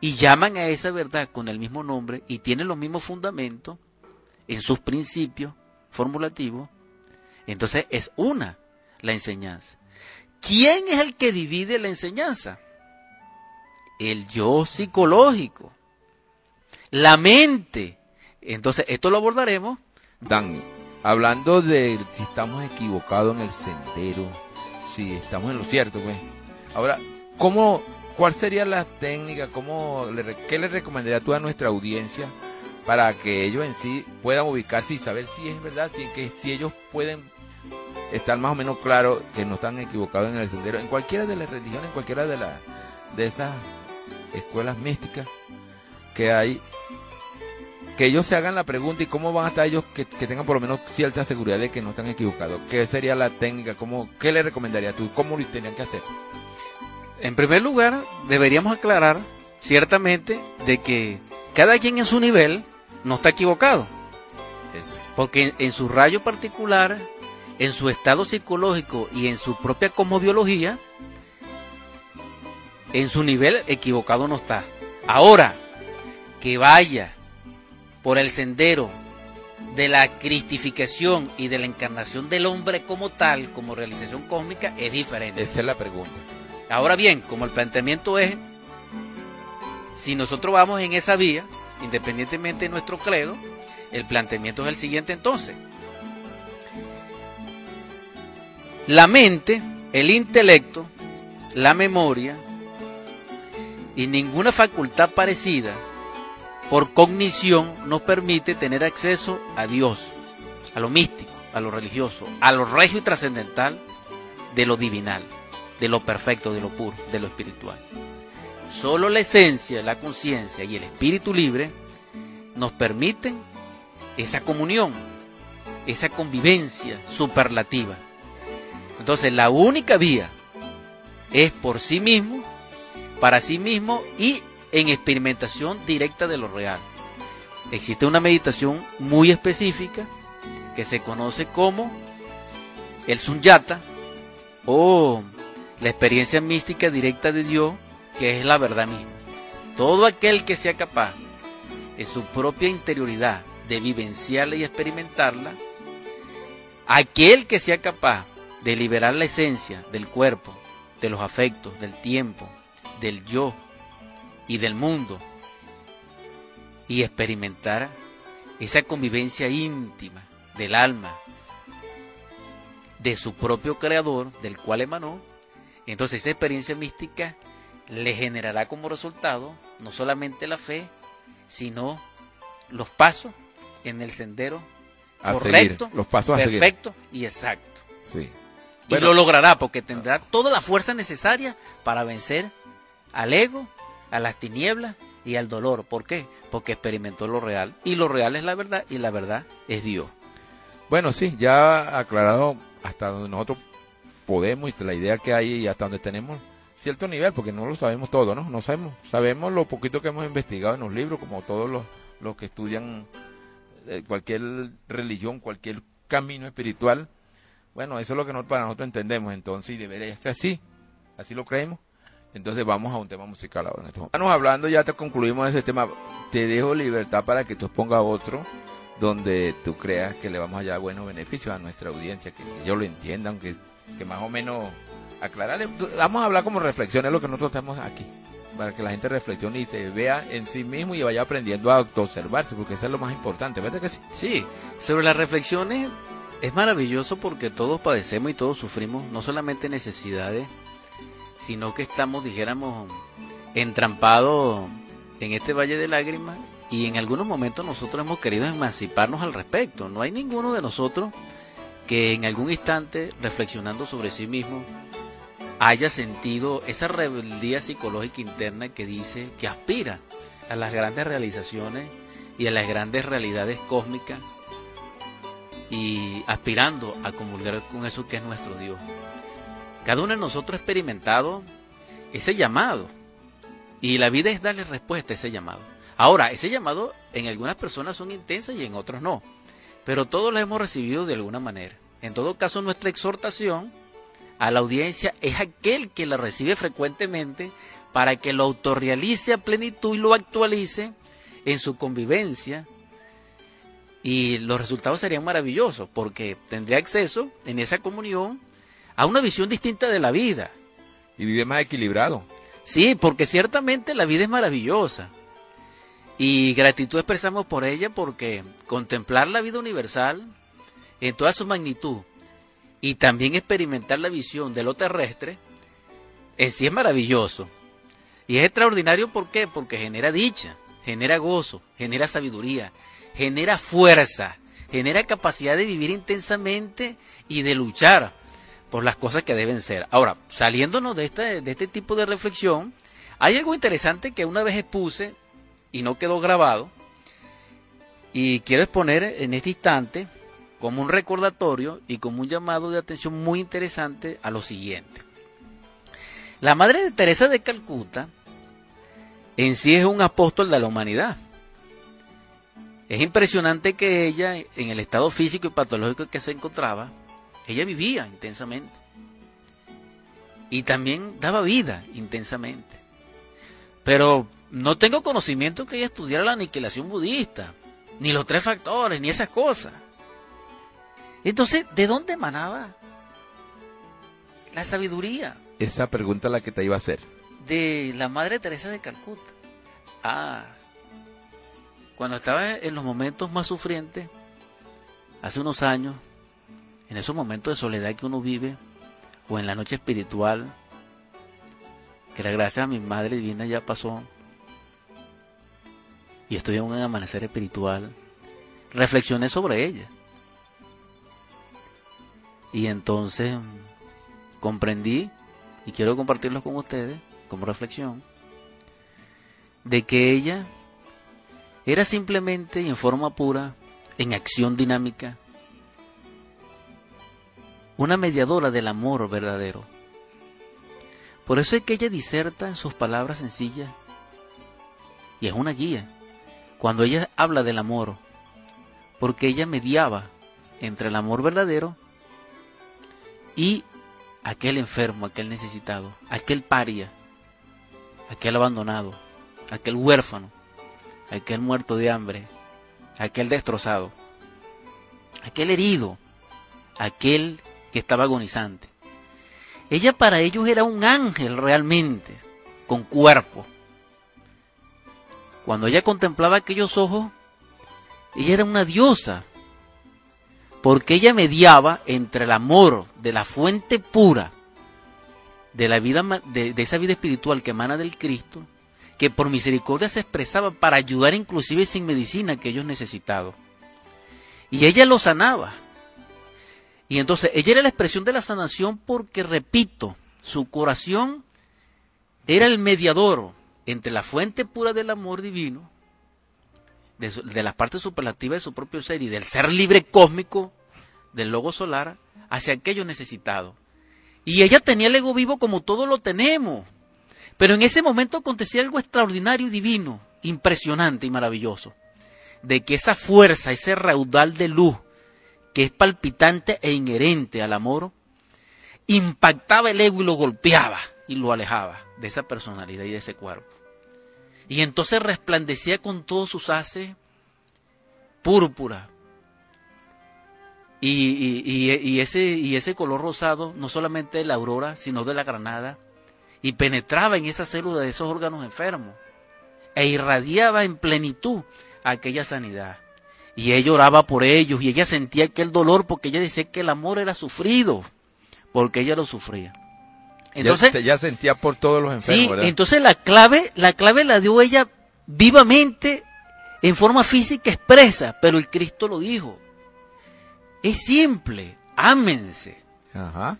[SPEAKER 1] y llaman a esa verdad con el mismo nombre y tienen los mismos fundamentos en sus principios formulativos, entonces es una la enseñanza. ¿Quién es el que divide la enseñanza? El yo psicológico, la mente. Entonces, esto lo abordaremos.
[SPEAKER 2] Dan, hablando de si estamos equivocados en el sendero, si estamos en lo cierto, pues. Ahora, ¿cómo, ¿cuál sería la técnica? Cómo le, ¿Qué le recomendarías tú a nuestra audiencia para que ellos en sí puedan ubicarse y saber si es verdad, si, que, si ellos pueden estar más o menos claros que no están equivocados en el sendero, en cualquiera de las religiones, en cualquiera de, las de esas escuelas místicas que hay que ellos se hagan la pregunta y cómo van a estar ellos que, que tengan por lo menos cierta seguridad de que no están equivocados. ¿Qué sería la técnica? ¿Cómo, ¿Qué le recomendarías tú? ¿Cómo lo tendrían que hacer?
[SPEAKER 1] En primer lugar, deberíamos aclarar ciertamente de que cada quien en su nivel no está equivocado.
[SPEAKER 2] Eso.
[SPEAKER 1] Porque en, en su rayo particular, en su estado psicológico y en su propia cosmobiología, en su nivel equivocado no está. Ahora, que vaya por el sendero de la cristificación y de la encarnación del hombre como tal, como realización cósmica, es diferente.
[SPEAKER 2] Esa es la pregunta.
[SPEAKER 1] Ahora bien, como el planteamiento es, si nosotros vamos en esa vía, independientemente de nuestro credo, el planteamiento es el siguiente entonces. La mente, el intelecto, la memoria y ninguna facultad parecida por cognición nos permite tener acceso a Dios, a lo místico, a lo religioso, a lo regio y trascendental de lo divinal, de lo perfecto, de lo puro, de lo espiritual. Solo la esencia, la conciencia y el espíritu libre nos permiten esa comunión, esa convivencia superlativa. Entonces la única vía es por sí mismo, para sí mismo y en experimentación directa de lo real. Existe una meditación muy específica que se conoce como el sunyata o la experiencia mística directa de Dios, que es la verdad misma. Todo aquel que sea capaz en su propia interioridad de vivenciarla y experimentarla, aquel que sea capaz de liberar la esencia del cuerpo, de los afectos, del tiempo, del yo, y del mundo y experimentar esa convivencia íntima del alma de su propio creador, del cual emanó, entonces esa experiencia mística le generará como resultado no solamente la fe, sino los pasos en el sendero correcto,
[SPEAKER 2] los pasos
[SPEAKER 1] perfecto y exacto. Y lo logrará porque tendrá toda la fuerza necesaria para vencer al ego a las tinieblas y al dolor. ¿Por qué? Porque experimentó lo real. Y lo real es la verdad y la verdad es Dios.
[SPEAKER 2] Bueno, sí, ya aclarado hasta donde nosotros podemos y la idea que hay y hasta donde tenemos cierto nivel, porque no lo sabemos todo, ¿no? No sabemos, sabemos lo poquito que hemos investigado en los libros, como todos los, los que estudian eh, cualquier religión, cualquier camino espiritual. Bueno, eso es lo que para nosotros entendemos, entonces, y debería ser así, así lo creemos. Entonces vamos a un tema musical ahora. Estamos hablando, ya te concluimos ese tema. Te dejo libertad para que tú expongas otro donde tú creas que le vamos a dar buenos beneficios a nuestra audiencia, que ellos lo entiendan, que, que más o menos aclararle. Vamos a hablar como reflexiones lo que nosotros tenemos aquí, para que la gente reflexione y se vea en sí mismo y vaya aprendiendo a observarse, porque eso es lo más importante, ¿verdad que sí?
[SPEAKER 1] Sí, sobre las reflexiones es maravilloso porque todos padecemos y todos sufrimos no solamente necesidades, sino que estamos, dijéramos, entrampados en este valle de lágrimas y en algunos momentos nosotros hemos querido emanciparnos al respecto. No hay ninguno de nosotros que en algún instante, reflexionando sobre sí mismo, haya sentido esa rebeldía psicológica interna que dice que aspira a las grandes realizaciones y a las grandes realidades cósmicas y aspirando a comulgar con eso que es nuestro Dios. Cada uno de nosotros ha experimentado ese llamado. Y la vida es darle respuesta a ese llamado. Ahora, ese llamado en algunas personas son intensas y en otros no. Pero todos lo hemos recibido de alguna manera. En todo caso, nuestra exhortación a la audiencia es aquel que la recibe frecuentemente para que lo autorrealice a plenitud y lo actualice en su convivencia. Y los resultados serían maravillosos porque tendría acceso en esa comunión a una visión distinta de la vida.
[SPEAKER 2] Y vive más equilibrado.
[SPEAKER 1] Sí, porque ciertamente la vida es maravillosa. Y gratitud expresamos por ella porque contemplar la vida universal en toda su magnitud y también experimentar la visión de lo terrestre en sí es maravilloso. Y es extraordinario ¿por qué? Porque genera dicha, genera gozo, genera sabiduría, genera fuerza, genera capacidad de vivir intensamente y de luchar por las cosas que deben ser. Ahora, saliéndonos de este, de este tipo de reflexión, hay algo interesante que una vez expuse y no quedó grabado, y quiero exponer en este instante como un recordatorio y como un llamado de atención muy interesante a lo siguiente. La Madre de Teresa de Calcuta en sí es un apóstol de la humanidad. Es impresionante que ella, en el estado físico y patológico que se encontraba, ella vivía intensamente. Y también daba vida intensamente. pero no tengo conocimiento que ella estudiara la aniquilación budista, ni los tres factores, ni esas cosas. Entonces, ¿de dónde emanaba la sabiduría?
[SPEAKER 2] Esa pregunta la que te iba a hacer.
[SPEAKER 1] De la Madre Teresa de Calcuta. Ah, cuando estaba en los momentos más sufrientes, hace unos años, en esos momentos de soledad que uno vive, o en la noche espiritual, que la gracia a mi Madre Divina ya pasó, y estoy en un amanecer espiritual, reflexioné sobre ella. Y entonces comprendí, y quiero compartirlo con ustedes como reflexión, de que ella era simplemente y en forma pura, en acción dinámica, una mediadora del amor verdadero. Por eso es que ella diserta en sus palabras sencillas y es una guía. Cuando ella habla del amor, porque ella mediaba entre el amor verdadero y aquel enfermo, aquel necesitado, aquel paria, aquel abandonado, aquel huérfano, aquel muerto de hambre, aquel destrozado, aquel herido, aquel que estaba agonizante. Ella para ellos era un ángel realmente, con cuerpo. Cuando ella contemplaba aquellos ojos, ella era una diosa, porque ella mediaba entre el amor de la fuente pura, de la vida de, esa vida espiritual que emana del Cristo, que por misericordia se expresaba para ayudar inclusive sin medicina a aquellos necesitados. Y ella lo sanaba. Y entonces ella era la expresión de la sanación porque, repito, su corazón era el mediador entre la fuente pura del amor divino, de, de las partes superlativas de su propio ser y del ser libre cósmico del logo solar hacia aquellos necesitados. Y ella tenía el ego vivo como todos lo tenemos. Pero en ese momento acontecía algo extraordinario y divino, impresionante y maravilloso, de que esa fuerza, ese raudal de luz, que es palpitante e inherente al amor, impactaba el ego y lo golpeaba y lo alejaba de esa personalidad y de ese cuerpo. Y entonces resplandecía con todos sus haces púrpura. Y, ese, y ese color rosado, no solamente de la aurora, sino de la granada, y penetraba en esa célula de esos órganos enfermos e irradiaba en plenitud aquella sanidad. Y ella oraba por ellos y ella sentía aquel dolor porque ella decía que el amor era sufrido, porque ella lo sufría.
[SPEAKER 2] Entonces, ya, ya sentía por todos los enfermos.
[SPEAKER 1] Sí, entonces la clave, la clave la dio ella vivamente, en forma física expresa, pero el Cristo lo dijo. Es simple, ámense.
[SPEAKER 2] Ajá.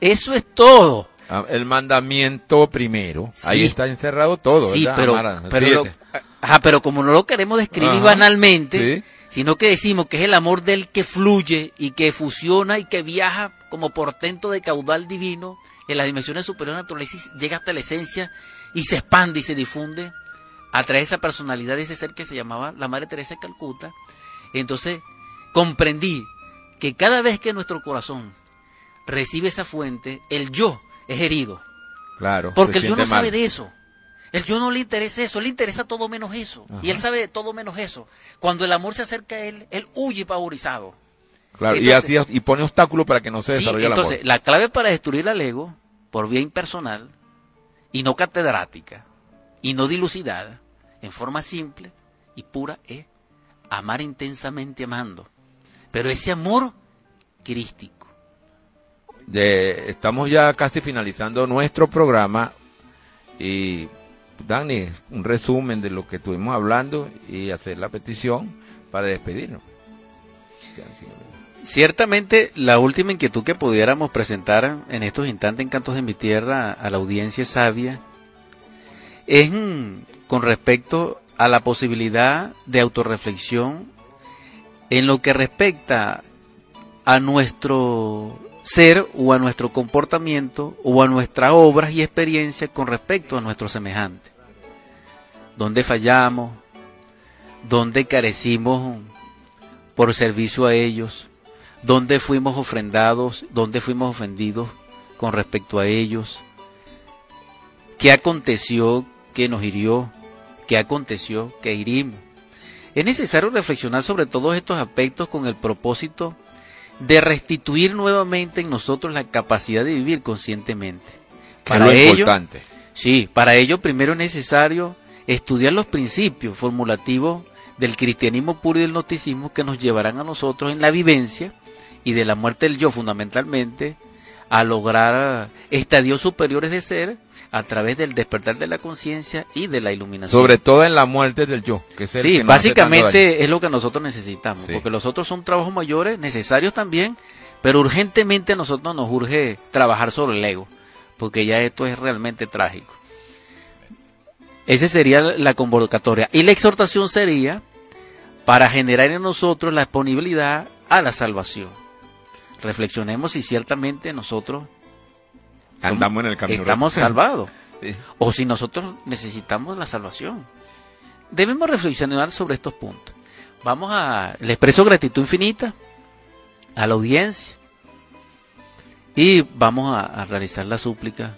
[SPEAKER 1] Eso es todo.
[SPEAKER 2] Ah, el mandamiento primero. Sí. Ahí está encerrado todo.
[SPEAKER 1] Sí,
[SPEAKER 2] ¿verdad?
[SPEAKER 1] pero, pero, lo, ajá, pero como no lo queremos describir
[SPEAKER 2] Ajá,
[SPEAKER 1] banalmente,
[SPEAKER 2] sí.
[SPEAKER 1] sino que decimos que es el amor del que fluye y que fusiona y que viaja como portento de caudal divino en las dimensiones superiores de la naturaleza y llega hasta la esencia y se expande y se difunde a través de esa personalidad de ese ser que se llamaba la Madre Teresa de Calcuta. Entonces comprendí que cada vez que nuestro corazón recibe esa fuente, el yo es herido.
[SPEAKER 2] Claro.
[SPEAKER 1] Porque el yo no
[SPEAKER 2] mal.
[SPEAKER 1] sabe de eso. El yo no le interesa eso, le interesa todo menos eso.
[SPEAKER 2] Ajá.
[SPEAKER 1] Y él sabe de todo menos eso. Cuando el amor se acerca a él, él huye pavorizado.
[SPEAKER 2] Claro, y,
[SPEAKER 1] Entonces-
[SPEAKER 2] así, y pone obstáculos para que no se
[SPEAKER 1] Sí,
[SPEAKER 2] desarrolle el
[SPEAKER 1] entonces,
[SPEAKER 2] amor.
[SPEAKER 1] la clave para destruir al ego, por vía impersonal, y no catedrática, y no dilucidada, en forma simple y pura, es amar intensamente amando. Pero ese amor crístico.
[SPEAKER 2] De- estamos ya casi finalizando nuestro programa y Dani, un resumen de lo que estuvimos hablando y hacer la petición para despedirnos.
[SPEAKER 1] Ciertamente, la última inquietud que pudiéramos presentar en estos instantes en Cantos de mi Tierra a la audiencia sabia es mm, con respecto a la posibilidad de autorreflexión en lo que respecta a nuestro ser o a nuestro comportamiento o a nuestras obras y experiencias con respecto a nuestros semejantes. ¿Dónde fallamos? ¿Dónde carecimos por servicio a ellos? ¿Dónde fuimos ofrendados? ¿Dónde fuimos ofendidos con respecto a ellos? ¿Qué aconteció que nos hirió? ¿Qué aconteció que hirimos? Es necesario reflexionar sobre todos estos aspectos con el propósito de restituir nuevamente en nosotros la capacidad de vivir conscientemente.
[SPEAKER 2] Para lo ello, importante.
[SPEAKER 1] Sí, para ello primero es necesario estudiar los principios formulativos del cristianismo puro y del gnosticismo que nos llevarán a nosotros en la vivencia y de la muerte del yo fundamentalmente a lograr estadios superiores de ser a través del despertar de la conciencia y de la iluminación.
[SPEAKER 2] Sobre todo en la muerte del yo.
[SPEAKER 1] Que es sí, básicamente es lo que nosotros necesitamos, porque los otros son trabajos mayores, necesarios también, pero urgentemente a nosotros nos urge trabajar sobre el ego, porque ya esto es realmente trágico. Esa sería la convocatoria. Y la exhortación sería para generar en nosotros la disponibilidad a la salvación. Reflexionemos si ciertamente nosotros
[SPEAKER 2] andamos en el camino
[SPEAKER 1] estamos salvados o si nosotros necesitamos la salvación. Debemos reflexionar sobre estos puntos. Vamos a le expreso gratitud infinita a la audiencia y vamos a, a realizar la súplica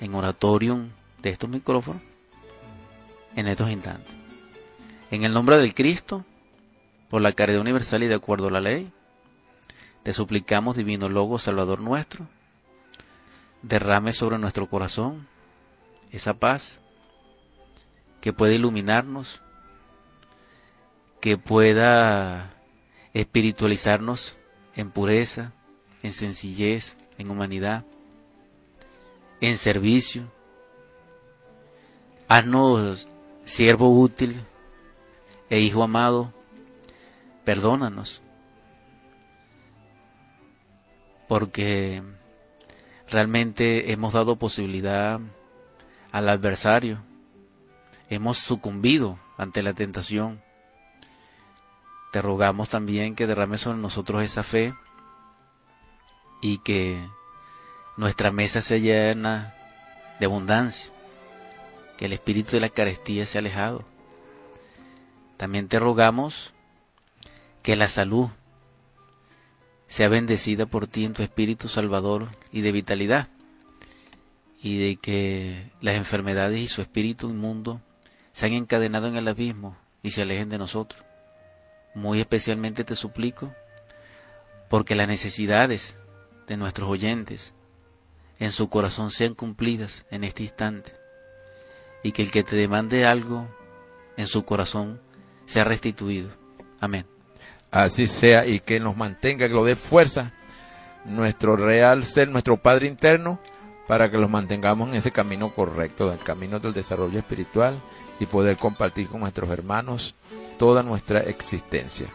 [SPEAKER 1] en oratorium de estos micrófonos en estos instantes. En el nombre del Cristo, por la caridad universal y de acuerdo a la ley, te suplicamos, divino Logo, Salvador nuestro, derrame sobre nuestro corazón esa paz que pueda iluminarnos, que pueda espiritualizarnos en pureza, en sencillez, en humanidad, en servicio. Haznos siervo útil e hijo amado, perdónanos, porque realmente hemos dado posibilidad al adversario, hemos sucumbido ante la tentación. Te rogamos también que derrames sobre nosotros esa fe y que nuestra mesa se llena de abundancia que el espíritu de la carestía se ha alejado. También te rogamos que la salud sea bendecida por ti en tu espíritu salvador y de vitalidad, y de que las enfermedades y su espíritu inmundo se han encadenado en el abismo y se alejen de nosotros. Muy especialmente te suplico, porque las necesidades de nuestros oyentes en su corazón sean cumplidas en este instante y que el que te demande algo en su corazón sea restituido. Amén.
[SPEAKER 2] Así sea y que nos mantenga, que lo dé fuerza nuestro real ser, nuestro Padre interno, para que los mantengamos en ese camino correcto, del camino del desarrollo espiritual y poder compartir con nuestros hermanos toda nuestra existencia.